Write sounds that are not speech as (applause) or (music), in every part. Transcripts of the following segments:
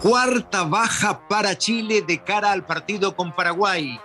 Cuarta baja para Chile de cara al partido con Paraguay.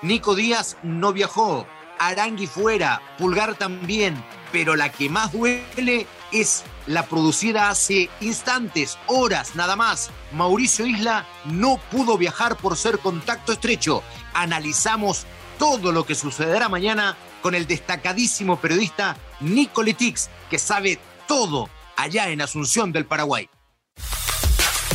Nico Díaz no viajó, Arangui fuera, Pulgar también, pero la que más duele es la producida hace instantes, horas nada más. Mauricio Isla no pudo viajar por ser contacto estrecho. Analizamos todo lo que sucederá mañana con el destacadísimo periodista Nico Letix, que sabe todo allá en Asunción del Paraguay.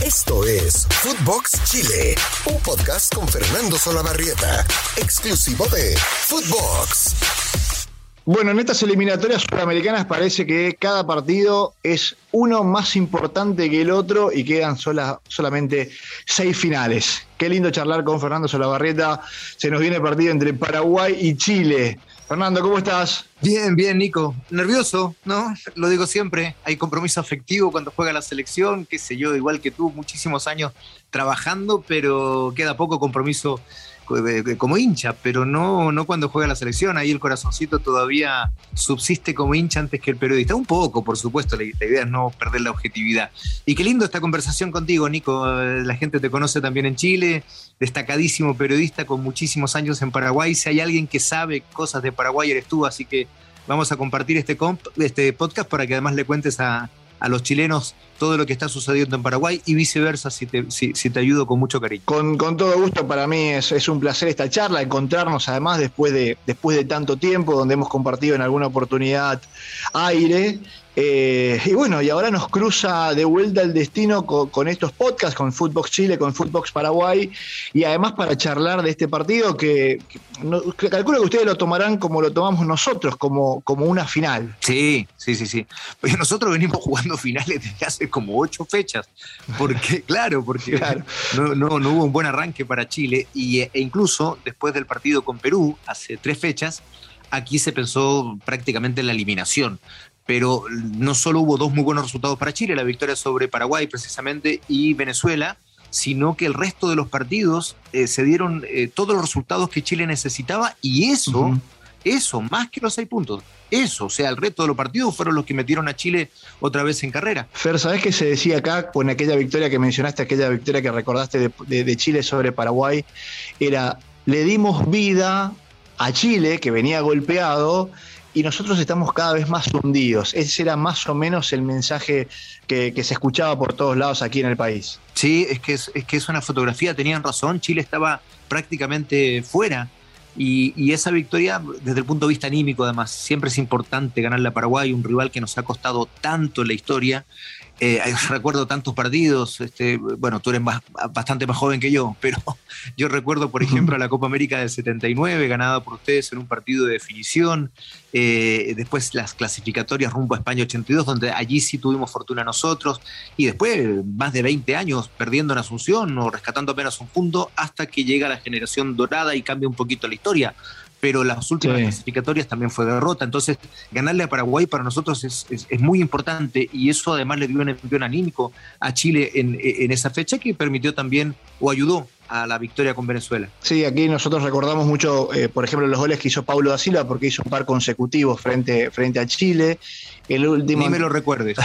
Esto es Footbox Chile, un podcast con Fernando Solabarrieta, exclusivo de Footbox. Bueno, en estas eliminatorias sudamericanas parece que cada partido es uno más importante que el otro y quedan solamente seis finales. Qué lindo charlar con Fernando Solabarrieta. Se nos viene el partido entre Paraguay y Chile. Fernando, ¿cómo estás? Bien, bien, Nico. Nervioso, ¿no? Lo digo siempre. Hay compromiso afectivo cuando juega la selección, qué sé yo, igual que tú, muchísimos años trabajando, pero queda poco compromiso como hincha, pero no, no cuando juega la selección. Ahí el corazoncito todavía subsiste como hincha antes que el periodista. Un poco, por supuesto, la, idea es no perder la objetividad. Y qué lindo esta conversación contigo, Nico. La gente te conoce también en Chile, destacadísimo periodista con muchísimos años en Paraguay. Si hay alguien que sabe cosas de Paraguay, eres tú, así que vamos a compartir este, este podcast para que además le cuentes a, a los chilenos todo lo que está sucediendo en Paraguay y viceversa, si te, si, te ayudo con mucho cariño. Con, todo gusto, para mí es, es, un placer esta charla, encontrarnos además después de, después de tanto tiempo, donde hemos compartido en alguna oportunidad aire eh, y bueno, y ahora nos cruza de vuelta el destino con, estos podcasts, con Footbox Chile, con Footbox Paraguay, y además para charlar de este partido que, calculo que ustedes lo tomarán como lo tomamos nosotros, como, como una final. Sí, sí, sí, sí. Nosotros venimos jugando finales desde hace como ocho fechas, porque, (laughs) claro, porque No, no, no, hubo un buen arranque para Chile, y, e incluso después del partido con Perú, hace tres fechas, aquí se pensó prácticamente en la eliminación pero no solo hubo dos muy buenos resultados para Chile, la victoria sobre Paraguay precisamente y Venezuela, sino que el resto de los partidos eh, se dieron eh, todos los resultados que Chile necesitaba y eso, eso, más que los seis puntos, eso, o sea, el resto de los partidos fueron los que metieron a Chile otra vez en carrera. Fer, ¿sabés qué se decía acá con aquella victoria que mencionaste, aquella victoria que recordaste de Chile sobre Paraguay? Era, le dimos vida a Chile, que venía golpeado, y nosotros estamos cada vez más hundidos. Ese era más o menos el mensaje que, se escuchaba por todos lados aquí en el país. Sí, es que es, que es una fotografía, tenían razón, Chile estaba prácticamente fuera. Y, y, esa victoria, desde el punto de vista anímico, además, siempre es importante ganarle a Paraguay, un rival que nos ha costado tanto en la historia. Eh, (laughs) recuerdo tantos partidos, este, bueno, tú eres bastante más joven que yo, (laughs) pero yo recuerdo, por ejemplo, la Copa América del 79, ganada por ustedes en un partido de definición, eh, después las clasificatorias rumbo a España 82, donde allí sí tuvimos fortuna nosotros, y después más de 20 años perdiendo en Asunción o rescatando apenas un punto, hasta que llega la generación dorada y cambia un poquito la historia pero las últimas clasificatorias también fue derrota. Entonces, ganarle a Paraguay para nosotros es, muy importante y eso además le dio un envío anímico a Chile en, esa fecha que permitió también o ayudó a la victoria con Venezuela. Sí, aquí nosotros recordamos mucho, eh, por ejemplo, los goles que hizo Paulo da Silva porque hizo un par consecutivo frente, frente a Chile. El último, Ni me lo recuerdes.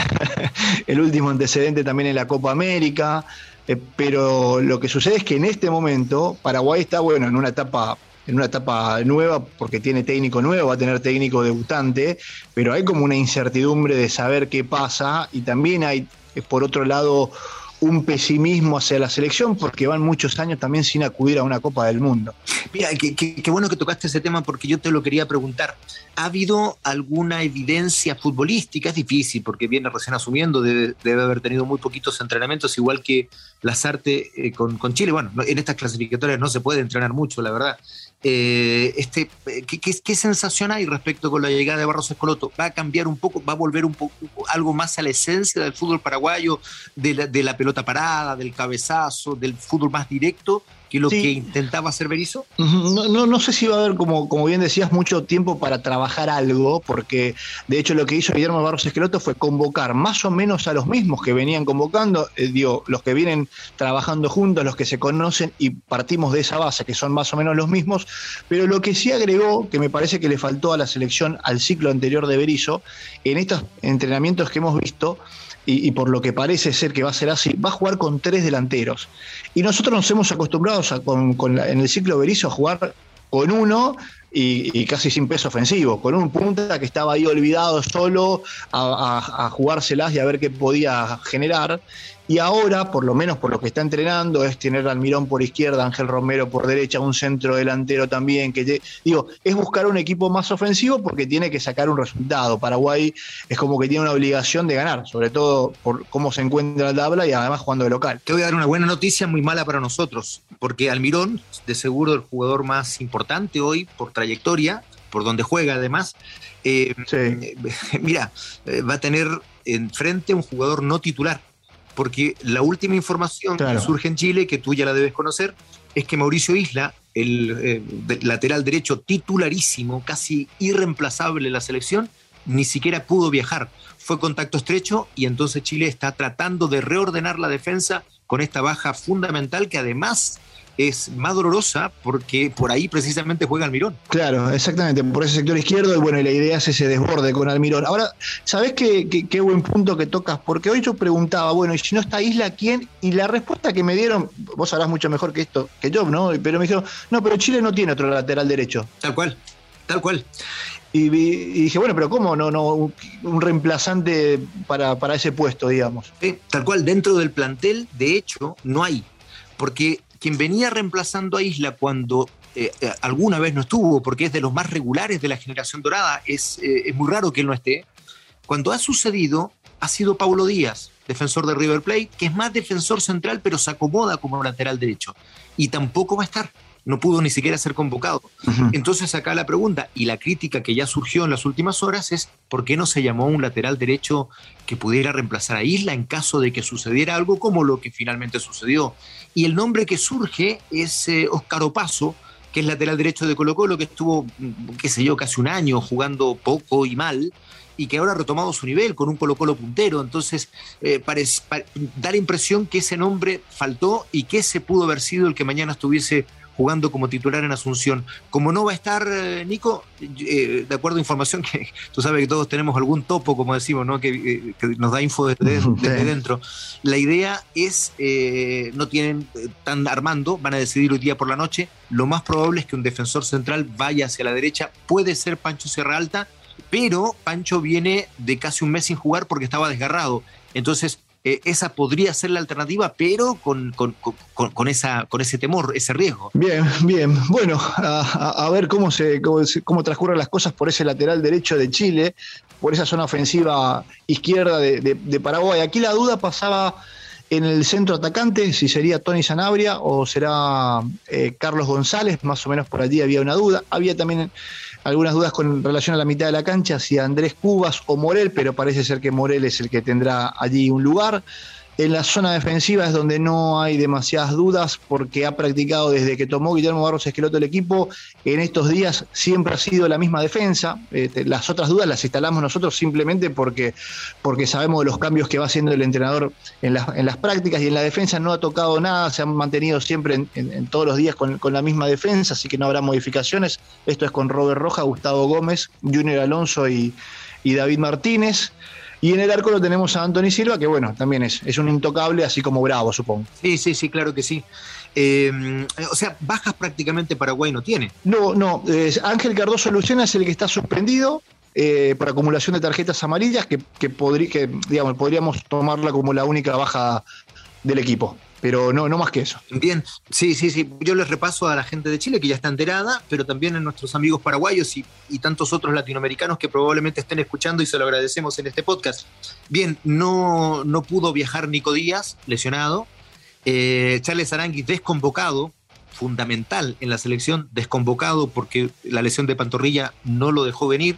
(laughs) el último antecedente también en la Copa América. Eh, pero lo que sucede es que en este momento Paraguay está, bueno, en una etapa en una etapa nueva porque tiene técnico nuevo, va a tener técnico debutante, pero hay como una incertidumbre de saber qué pasa y también hay, por otro lado, un pesimismo hacia la selección porque van muchos años también sin acudir a una Copa del Mundo. Mira, qué, bueno que tocaste ese tema porque yo te lo quería preguntar. ¿Ha habido alguna evidencia futbolística? Es difícil porque viene recién asumiendo, debe, haber tenido muy poquitos entrenamientos, igual que Lazarte eh, con, con Chile. Bueno, en estas clasificatorias no se puede entrenar mucho, la verdad. Eh, este, ¿qué, sensación hay respecto con la llegada de Barros Escoloto? ¿Va a cambiar un poco, va a volver un poco algo más a la esencia del fútbol paraguayo, de la, de la pelota parada, del cabezazo, del fútbol más directo? Que lo que intentaba hacer Berizzo? No, no, no, sé si va a haber, como, como bien decías, mucho tiempo para trabajar algo, porque de hecho lo que hizo Guillermo Barros Esqueloto fue convocar más o menos a los mismos que venían convocando, eh, digo, los que vienen trabajando juntos, los que se conocen y partimos de esa base, que son más o menos los mismos, pero lo que sí agregó, que me parece que le faltó a la selección al ciclo anterior de Berizzo, en estos entrenamientos que hemos visto, y, por lo que parece ser que va a ser así, va a jugar con tres delanteros. Y nosotros nos hemos acostumbrado en el ciclo Berizzo a jugar con uno y, casi sin peso ofensivo, con un punta que estaba ahí olvidado solo a, a, jugárselas y a ver qué podía generar. Y ahora, por lo menos por lo que está entrenando, es tener Almirón por izquierda, Ángel Romero por derecha, un centro delantero también. que Digo, es buscar un equipo más ofensivo porque tiene que sacar un resultado. Paraguay es como que tiene una obligación de ganar, sobre todo por cómo se encuentra la tabla y además jugando de local. Te voy a dar una buena noticia muy mala para nosotros, porque Almirón, de seguro el jugador más importante hoy por trayectoria, por donde juega además, eh, (laughs) mira, eh, va a tener enfrente un jugador no titular porque la última información que surge en Chile, que tú ya la debes conocer, es que Mauricio Isla, el eh, lateral derecho titularísimo, casi irreemplazable en la selección, ni siquiera pudo viajar. Fue contacto estrecho y entonces Chile está tratando de reordenar la defensa con esta baja fundamental que además es más dolorosa porque por ahí precisamente juega Almirón. Claro, exactamente, por ese sector izquierdo y bueno, y la idea es ese desborde con Almirón. Ahora, ¿sabés qué, qué, buen punto que tocas? Porque hoy yo preguntaba, bueno, y si no está Isla, ¿quién? Y la respuesta que me dieron, vos sabrás mucho mejor que esto, que yo, ¿no? Pero me dijeron, no, pero Chile no tiene otro lateral derecho. Tal cual, tal cual. Y, dije, bueno, pero ¿cómo no, no un reemplazante para, para ese puesto, digamos? tal cual, dentro del plantel, de hecho, no hay. Porque quien venía reemplazando a Isla cuando eh, eh, alguna vez no estuvo, porque es de los más regulares de la generación dorada, es, eh, es muy raro que él no esté. Cuando ha sucedido, ha sido Paulo Díaz, defensor de River Plate, que es más defensor central, pero se acomoda como lateral derecho. Y tampoco va a estar no pudo ni siquiera ser convocado. Entonces acá la pregunta y la crítica que ya surgió en las últimas horas es ¿por qué no se llamó un lateral derecho que pudiera reemplazar a Isla en caso de que sucediera algo como lo que finalmente sucedió? Y el nombre que surge es Oscar eh, Opaso, que es lateral derecho de Colo Colo, que estuvo, mm, qué sé yo, casi un año jugando poco y mal, y que ahora ha retomado su nivel con un Colo Colo puntero. Entonces, eh, parece, da la impresión que ese nombre faltó y que ese pudo haber sido el que mañana estuviese jugando como titular en Asunción. Como no va a estar eh, Nico, eh, de acuerdo a información que (laughs) tú sabes que todos tenemos algún topo, como decimos, ¿no? que, eh, nos da info (laughs) desde, dentro. La idea es, no tienen tan armando, van a decidir hoy día por la noche. Lo más probable es que un defensor central vaya hacia la derecha. Puede ser Pancho Sierra Alta, pero Pancho viene de casi un mes sin jugar porque estaba desgarrado. Entonces, eh, esa podría ser la alternativa, pero con, con, esa, con ese temor, ese riesgo. Bien, bien. Bueno, a, ver cómo, se, cómo, transcurren las cosas por ese lateral derecho de Chile, por esa zona ofensiva izquierda de, Paraguay. Aquí la duda pasaba en el centro atacante, si sería Tony Sanabria o será eh, Carlos González, más o menos por allí había una duda. Había también algunas dudas con relación a la mitad de la cancha, si Andrés Cubas o Morel, pero parece ser que Morel es el que tendrá allí un lugar. En la zona defensiva es donde no hay demasiadas dudas porque ha practicado desde que tomó Guillermo Barros Esqueloto el equipo. En estos días siempre ha sido la misma defensa. Este, las otras dudas las instalamos nosotros simplemente porque, porque sabemos de los cambios que va haciendo el entrenador en las, en las prácticas y en la defensa no ha tocado nada. Se han mantenido siempre en, todos los días con, la misma defensa, así que no habrá modificaciones. Esto es con Robert Roja, Gustavo Gómez, Junior Alonso y David Martínez. Y en el arco lo tenemos a Anthony Silva, que bueno, también es, es un intocable, así como bravo, supongo. Sí, sí, sí, claro que sí. Eh, o sea, bajas prácticamente Paraguay no tiene. No, no. Ángel Cardoso Lucena es el que está suspendido. Eh, por acumulación de tarjetas amarillas, que, que, que digamos, podríamos tomarla como la única baja del equipo pero no, no más que eso. Bien, sí, sí, sí. Yo les repaso a la gente de Chile que ya está enterada, pero también a nuestros amigos paraguayos y, tantos otros latinoamericanos que probablemente estén escuchando y se lo agradecemos en este podcast. Bien, no, no pudo viajar Nico Díaz, lesionado. Eh, Charles Aranguis desconvocado, fundamental en la selección, desconvocado porque la lesión de pantorrilla no lo dejó venir.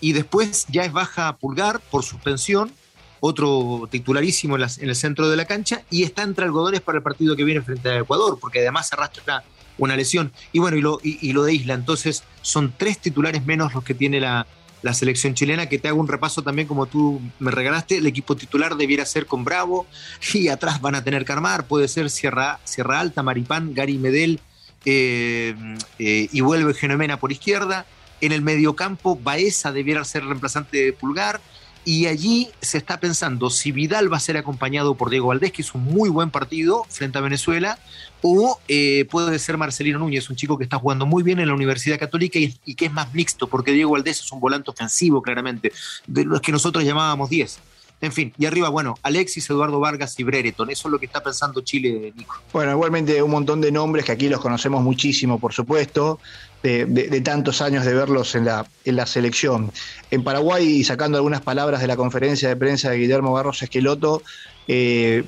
Y después ya es baja pulgar por suspensión otro titularísimo en, el centro de la cancha, y está entre algodones para el partido que viene frente a Ecuador, porque además arrastra una lesión. Y bueno, y lo, y, lo de Isla, entonces son tres titulares menos los que tiene la, selección chilena, que te hago un repaso también como tú me regalaste, el equipo titular debiera ser con Bravo, y atrás van a tener que armar, puede ser Sierra, Sierra Alta, Maripán, Gary Medel, eh, eh, y vuelve Genomena por izquierda, en el mediocampo Baeza debiera ser reemplazante de Pulgar, y allí se está pensando si Vidal va a ser acompañado por Diego Valdés, que es un muy buen partido frente a Venezuela, o eh, puede ser Marcelino Núñez, un chico que está jugando muy bien en la Universidad Católica y, y, que es más mixto, porque Diego Valdés es un volante ofensivo, claramente, de los que nosotros llamábamos 10. En fin, y arriba, bueno, Alexis, Eduardo Vargas y Brereton. Eso es lo que está pensando Chile, Nico. Bueno, igualmente un montón de nombres que aquí los conocemos muchísimo, por supuesto, de, tantos años de verlos en la, en la selección. En Paraguay, y sacando algunas palabras de la conferencia de prensa de Guillermo Barros Esqueloto, eh,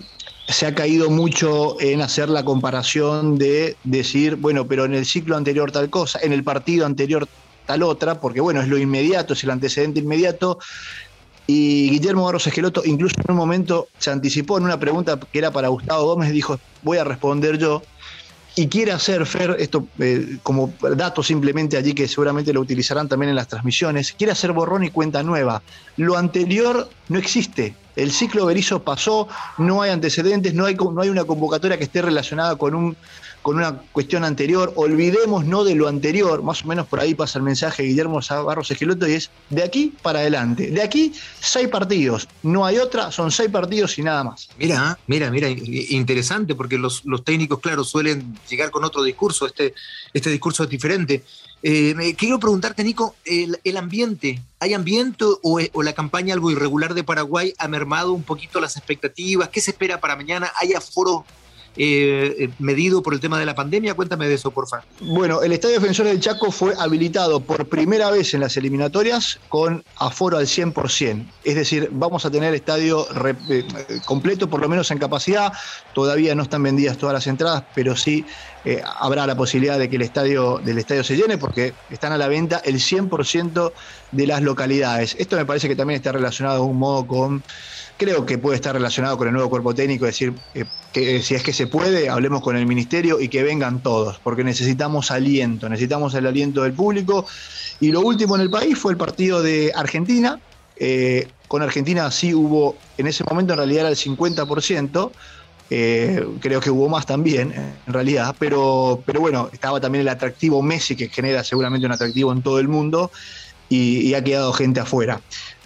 se ha caído mucho en hacer la comparación de decir, bueno, pero en el ciclo anterior tal cosa, en el partido anterior tal otra, porque bueno, es lo inmediato, es el antecedente inmediato. Y Guillermo Barros Esqueloto, incluso en un momento, se anticipó en una pregunta que era para Gustavo Gómez, dijo, voy a responder yo. Y quiere hacer, Fer, esto eh, como dato simplemente allí que seguramente lo utilizarán también en las transmisiones, quiere hacer borrón y cuenta nueva. Lo anterior no existe. El ciclo Berizzo pasó, no hay antecedentes, no hay, no hay una convocatoria que esté relacionada con un con una cuestión anterior, olvidemos no de lo anterior, más o menos por ahí pasa el mensaje de Guillermo Barros Esqueloto y es de aquí para adelante. De aquí, seis partidos, no hay otra, son seis partidos y nada más. Mira, mira, mira, interesante porque los, técnicos, claro, suelen llegar con otro discurso, este, este discurso es diferente. Eh, quiero preguntarte, Nico, el, el ambiente, ¿hay ambiente o, o, la campaña algo irregular de Paraguay ha mermado un poquito las expectativas? ¿Qué se espera para mañana? ¿Hay aforo eh, medido por el tema de la pandemia? Cuéntame de eso, por favor. Bueno, el Estadio Defensor del Chaco fue habilitado por primera vez en las eliminatorias con aforo al 100%. Es decir, vamos a tener estadio eh, completo, por lo menos en capacidad. Todavía no están vendidas todas las entradas, pero sí eh, habrá la posibilidad de que el estadio, del estadio se llene porque están a la venta el 100% de las localidades. Esto me parece que también está relacionado de un modo con creo que puede estar relacionado con el nuevo cuerpo técnico, es decir, eh, que si es que se puede, hablemos con el ministerio y que vengan todos, porque necesitamos aliento, necesitamos el aliento del público. Y lo último en el país fue el partido de Argentina. Eh, con Argentina sí hubo, en ese momento en realidad era el 50%. Eh, creo que hubo más también, en realidad, pero, pero bueno, estaba también el atractivo Messi, que genera seguramente un atractivo en todo el mundo, y, y ha quedado gente afuera.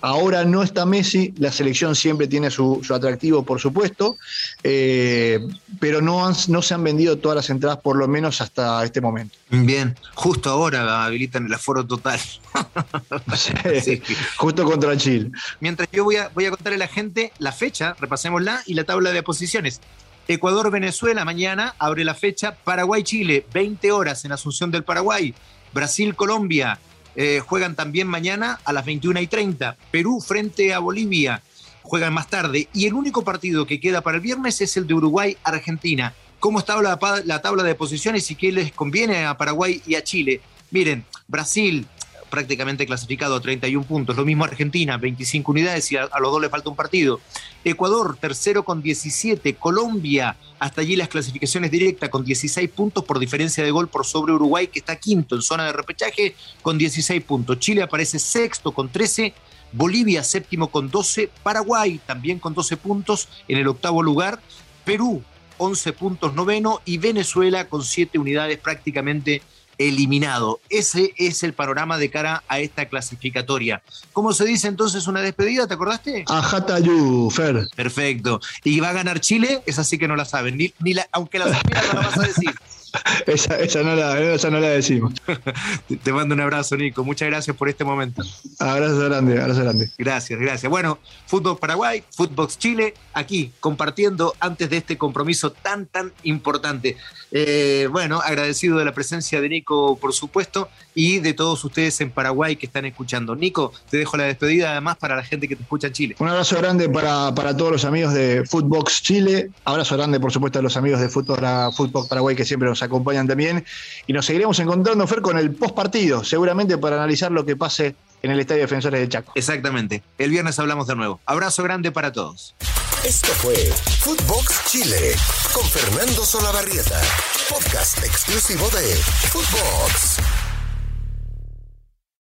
Ahora no está Messi, la selección siempre tiene su, su atractivo, por supuesto, eh, pero no, han, no se han vendido todas las entradas, por lo menos hasta este momento. Bien, justo ahora habilitan el aforo total. (laughs) sí, justo contra Chile. Mientras yo voy a, voy a contarle a la gente la fecha, repasémosla, y la tabla de posiciones. Ecuador-Venezuela mañana abre la fecha, Paraguay-Chile, 20 horas en Asunción del Paraguay, Brasil-Colombia, eh, juegan también mañana a las 21 y 30. Perú frente a Bolivia juegan más tarde. Y el único partido que queda para el viernes es el de Uruguay-Argentina. ¿Cómo está la, la tabla de posiciones y qué les conviene a Paraguay y a Chile? Miren, Brasil prácticamente clasificado a 31 puntos. Lo mismo Argentina, 25 unidades y a, los dos le falta un partido. Ecuador, tercero con 17. Colombia, hasta allí las clasificaciones directas con 16 puntos por diferencia de gol por sobre Uruguay, que está quinto en zona de repechaje con 16 puntos. Chile aparece sexto con 13. Bolivia séptimo con 12. Paraguay también con 12 puntos en el octavo lugar. Perú 11 puntos noveno y Venezuela con 7 unidades prácticamente eliminado. Ese es el panorama de cara a esta clasificatoria. ¿Cómo se dice entonces una despedida? ¿Te acordaste? Ajatayu, Fer. Perfecto. ¿Y va a ganar Chile? Esa sí que no la saben. Ni, ni la, aunque la no la vas a decir. Esa, esa, no la, esa no la decimos. Te mando un abrazo, Nico. Muchas gracias por este momento. Abrazo grande, abrazo grande. Gracias, gracias. Bueno, Fútbol Paraguay, Fútbol Chile, aquí compartiendo antes de este compromiso tan, tan importante. Eh, bueno, agradecido de la presencia de Nico, por supuesto, y de todos ustedes en Paraguay que están escuchando. Nico, te dejo la despedida además para la gente que te escucha en Chile. Un abrazo grande para, para todos los amigos de Footbox Chile. Abrazo grande, por supuesto, a los amigos de Fútbol, Fútbol Paraguay que siempre nos acompañan también. Y nos seguiremos encontrando, Fer, con el post partido, seguramente para analizar lo que pase en el Estadio Defensores de Chaco. Exactamente. El viernes hablamos de nuevo. Abrazo grande para todos. Esto fue Footbox Chile con Fernando Solabarrieta, podcast exclusivo de Footbox.